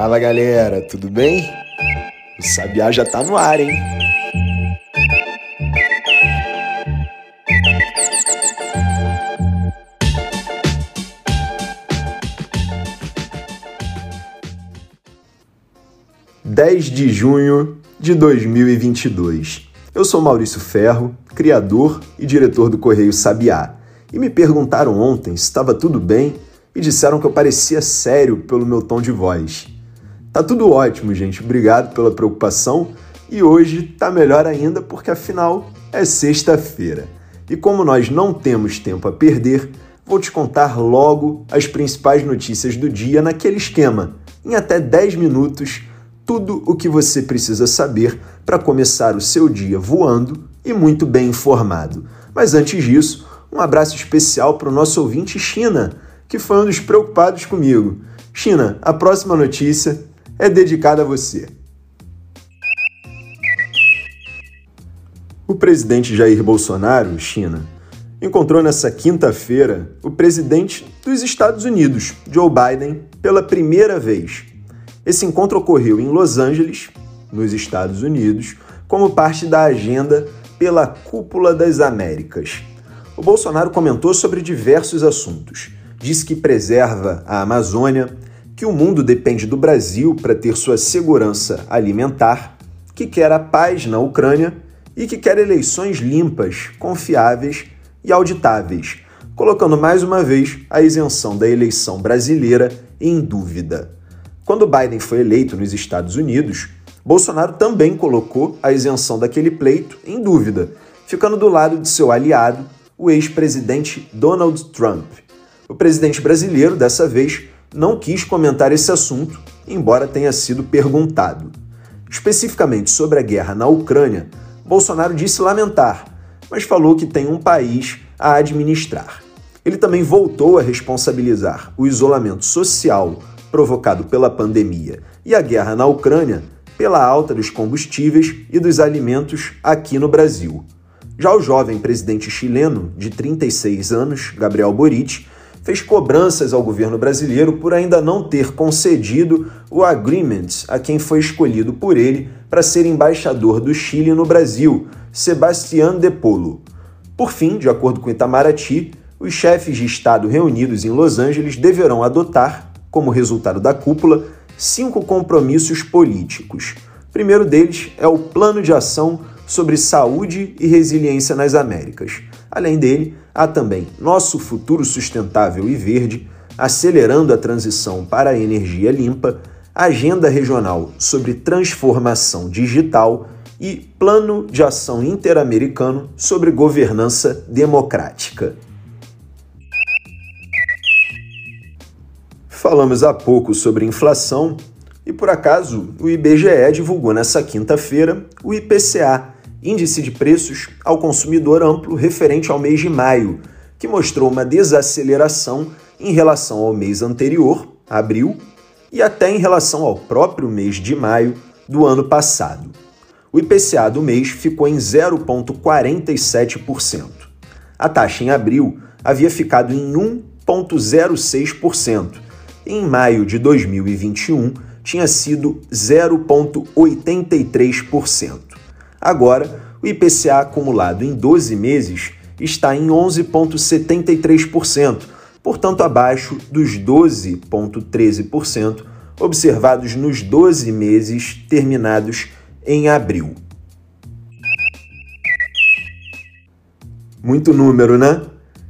Fala galera, tudo bem? O Sabiá já tá no ar, hein? Dez de junho de 2022. Eu sou Maurício Ferro, criador e diretor do Correio Sabiá, e me perguntaram ontem se estava tudo bem e disseram que eu parecia sério pelo meu tom de voz. Tá tudo ótimo, gente. Obrigado pela preocupação. E hoje tá melhor ainda porque afinal é sexta-feira. E como nós não temos tempo a perder, vou te contar logo as principais notícias do dia naquele esquema, em até 10 minutos, tudo o que você precisa saber para começar o seu dia voando e muito bem informado. Mas antes disso, um abraço especial para o nosso ouvinte China que foi um dos preocupados comigo. China, a próxima notícia é dedicada a você. O presidente Jair Bolsonaro, China, encontrou nessa quinta-feira o presidente dos Estados Unidos, Joe Biden, pela primeira vez. Esse encontro ocorreu em Los Angeles, nos Estados Unidos, como parte da agenda pela Cúpula das Américas. O Bolsonaro comentou sobre diversos assuntos diz que preserva a Amazônia, que o mundo depende do Brasil para ter sua segurança alimentar, que quer a paz na Ucrânia e que quer eleições limpas, confiáveis e auditáveis, colocando mais uma vez a isenção da eleição brasileira em dúvida. Quando Biden foi eleito nos Estados Unidos, Bolsonaro também colocou a isenção daquele pleito em dúvida, ficando do lado de seu aliado, o ex-presidente Donald Trump. O presidente brasileiro, dessa vez, não quis comentar esse assunto, embora tenha sido perguntado. Especificamente sobre a guerra na Ucrânia, Bolsonaro disse lamentar, mas falou que tem um país a administrar. Ele também voltou a responsabilizar o isolamento social provocado pela pandemia e a guerra na Ucrânia pela alta dos combustíveis e dos alimentos aqui no Brasil. Já o jovem presidente chileno, de 36 anos, Gabriel Boric, fez cobranças ao governo brasileiro por ainda não ter concedido o agreement a quem foi escolhido por ele para ser embaixador do Chile no Brasil, Sebastián de Polo. Por fim, de acordo com Itamaraty, os chefes de Estado reunidos em Los Angeles deverão adotar, como resultado da cúpula, cinco compromissos políticos. O primeiro deles é o Plano de Ação sobre Saúde e Resiliência nas Américas. Além dele, há também Nosso Futuro Sustentável e Verde, acelerando a transição para a energia limpa, Agenda Regional sobre Transformação Digital e Plano de Ação Interamericano sobre Governança Democrática. Falamos há pouco sobre inflação e, por acaso, o IBGE divulgou nessa quinta-feira o IPCA, índice de preços ao consumidor amplo referente ao mês de maio, que mostrou uma desaceleração em relação ao mês anterior, abril, e até em relação ao próprio mês de maio do ano passado. O IPCA do mês ficou em 0,47%. A taxa em abril havia ficado em 1,06%. Em maio de 2021, tinha sido 0,83%. Agora, o IPCA acumulado em 12 meses está em 11,73%, portanto abaixo dos 12,13% observados nos 12 meses terminados em abril. Muito número, né?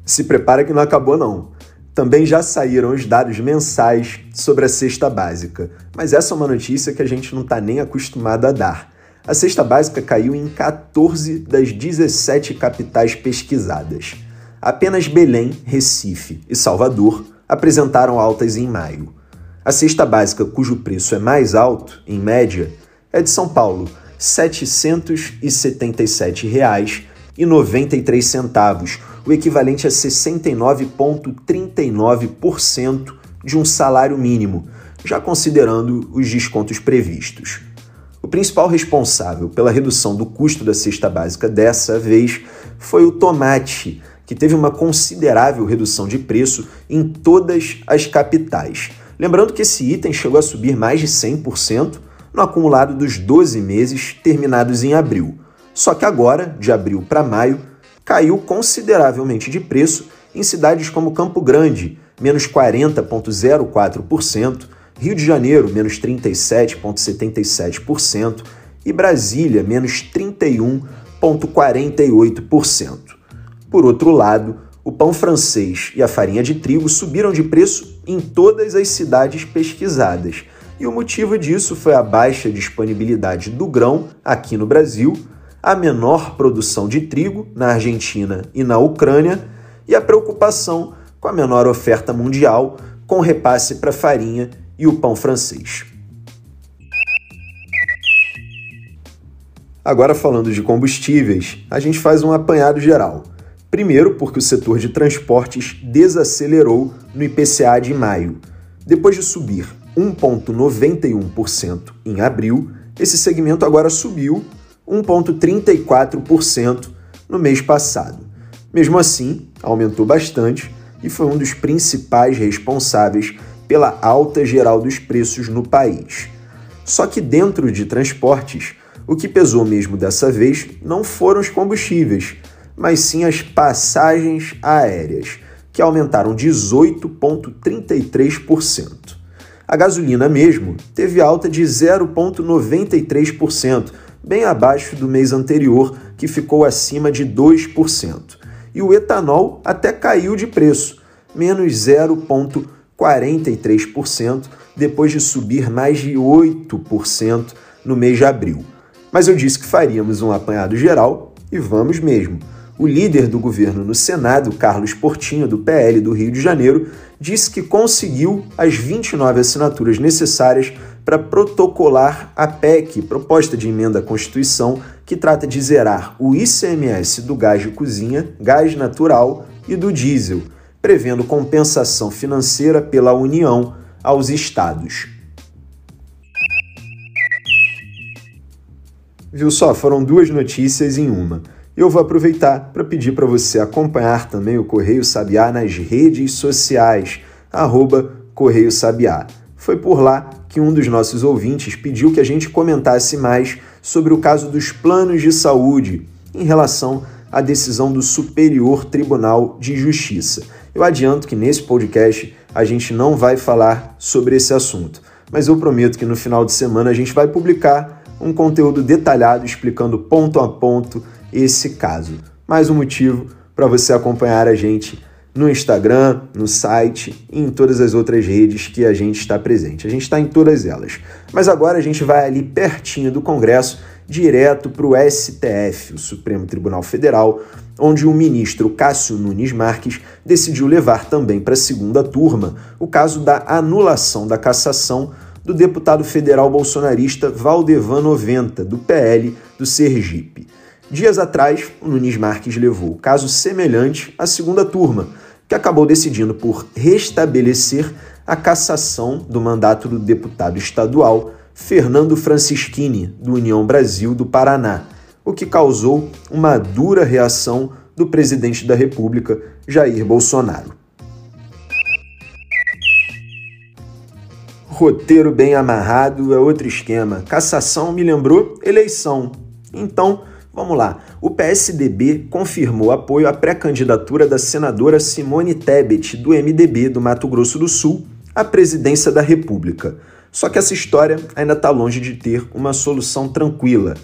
Se prepara que não acabou não. Também já saíram os dados mensais sobre a cesta básica, mas essa é uma notícia que a gente não está nem acostumado a dar. A cesta básica caiu em 14 das 17 capitais pesquisadas. Apenas Belém, Recife e Salvador apresentaram altas em maio. A cesta básica cujo preço é mais alto, em média, é de São Paulo, R$ 777,93, o equivalente a 69,39% de um salário mínimo, já considerando os descontos previstos. O principal responsável pela redução do custo da cesta básica dessa vez foi o tomate, que teve uma considerável redução de preço em todas as capitais. Lembrando que esse item chegou a subir mais de 100% no acumulado dos 12 meses terminados em abril. Só que agora, de abril para maio, caiu consideravelmente de preço em cidades como Campo Grande, menos 40,04%, Rio de Janeiro, menos 37,77% e Brasília, menos 31,48%. Por outro lado, o pão francês e a farinha de trigo subiram de preço em todas as cidades pesquisadas. E o motivo disso foi a baixa disponibilidade do grão aqui no Brasil, a menor produção de trigo na Argentina e na Ucrânia e a preocupação com a menor oferta mundial com repasse para farinha e o pão francês. Agora falando de combustíveis, a gente faz um apanhado geral. Primeiro, porque o setor de transportes desacelerou no IPCA de maio. Depois de subir 1,91% em abril, esse segmento agora subiu 1,34% no mês passado. Mesmo assim, aumentou bastante e foi um dos principais responsáveis pela alta geral dos preços no país. Só que dentro de transportes, o que pesou mesmo dessa vez não foram os combustíveis, mas sim as passagens aéreas, que aumentaram 18,33%. A gasolina mesmo teve alta de 0,93%, bem abaixo do mês anterior, que ficou acima de 2%. E o etanol até caiu de preço, menos 0,43%, depois de subir mais de 8% no mês de abril. Mas eu disse que faríamos um apanhado geral e vamos mesmo. O líder do governo no Senado, Carlos Portinho, do PL do Rio de Janeiro, disse que conseguiu as 29 assinaturas necessárias para protocolar a PEC, proposta de emenda à Constituição, que trata de zerar o ICMS do gás de cozinha, gás natural e do diesel, prevendo compensação financeira pela União aos estados. Viu só? Foram duas notícias em uma. Eu vou aproveitar para pedir para você acompanhar também o Correio Sabiá nas redes sociais, arroba Correio Sabiá. Foi por lá que um dos nossos ouvintes pediu que a gente comentasse mais sobre o caso dos planos de saúde em relação à decisão do Superior Tribunal de Justiça. Eu adianto que nesse podcast a gente não vai falar sobre esse assunto, mas eu prometo que no final de semana a gente vai publicar um conteúdo detalhado explicando ponto a ponto esse caso. Mais um motivo para você acompanhar a gente no Instagram, no site e em todas as outras redes que a gente está presente. A gente está em todas elas. Mas agora a gente vai ali pertinho do Congresso, direto para o STF, o Supremo Tribunal Federal, onde o ministro Cássio Nunes Marques decidiu levar também para a segunda turma o caso da anulação da cassação do deputado federal bolsonarista Valdevan 90, do PL do Sergipe. Dias atrás, o Nunes Marques levou caso semelhante à segunda turma, que acabou decidindo por restabelecer a cassação do mandato do deputado estadual Fernando Francischini, do União Brasil do Paraná, o que causou uma dura reação do presidente da República, Jair Bolsonaro. Roteiro bem amarrado é outro esquema. Cassação me lembrou eleição. Então, Vamos lá. O PSDB confirmou apoio à pré-candidatura da senadora Simone Tebet, do MDB do Mato Grosso do Sul, à presidência da República. Só que essa história ainda está longe de ter uma solução tranquila.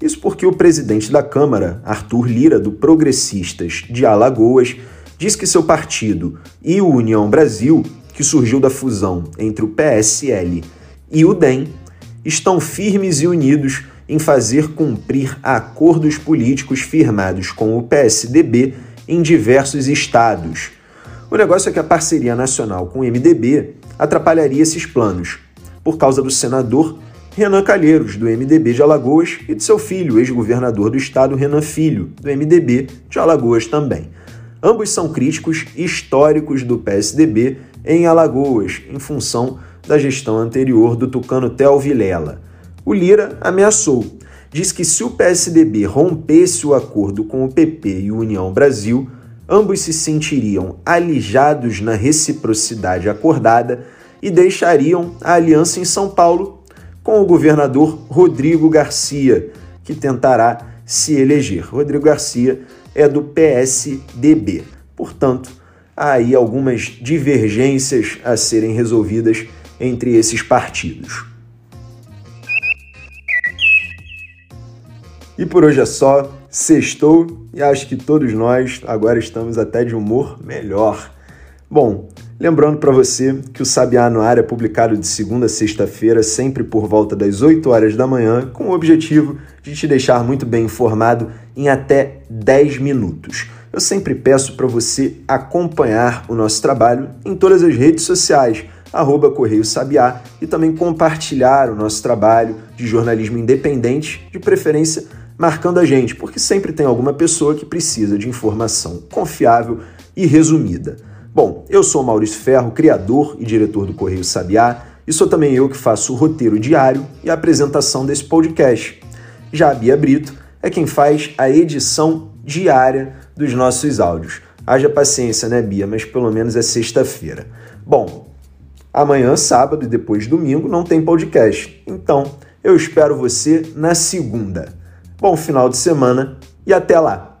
Isso porque o presidente da Câmara, Arthur Lira, do Progressistas de Alagoas, diz que seu partido e o União Brasil, que surgiu da fusão entre o PSL e o DEM, estão firmes e unidos em fazer cumprir acordos políticos firmados com o PSDB em diversos estados. O negócio é que a parceria nacional com o MDB atrapalharia esses planos, por causa do senador Renan Calheiros, do MDB de Alagoas, e de seu filho, ex-governador do estado Renan Filho, do MDB de Alagoas também. Ambos são críticos históricos do PSDB em Alagoas, em função da gestão anterior do tucano Tel Vilela. O Lira ameaçou. Diz que se o PSDB rompesse o acordo com o PP e o União Brasil, ambos se sentiriam alijados na reciprocidade acordada e deixariam a aliança em São Paulo com o governador Rodrigo Garcia, que tentará se eleger. Rodrigo Garcia é do PSDB. Portanto, há aí algumas divergências a serem resolvidas entre esses partidos. E por hoje é só. Sextou e acho que todos nós agora estamos até de humor melhor. Bom, lembrando para você que o Sabiá no Ar é publicado de segunda a sexta-feira, sempre por volta das 8 horas da manhã, com o objetivo de te deixar muito bem informado em até 10 minutos. Eu sempre peço para você acompanhar o nosso trabalho em todas as redes sociais, arroba Correio Sabiá, e também compartilhar o nosso trabalho de jornalismo independente, de preferência marcando a gente, porque sempre tem alguma pessoa que precisa de informação confiável e resumida. Bom, eu sou Maurício Ferro, criador e diretor do Correio Sabiá, e sou também eu que faço o roteiro diário e a apresentação desse podcast. Já a Bia Brito é quem faz a edição diária dos nossos áudios. Haja paciência, né, Bia? Mas pelo menos é sexta-feira. Bom, amanhã, sábado e depois domingo não tem podcast. Então, eu espero você na segunda. Bom final de semana e até lá!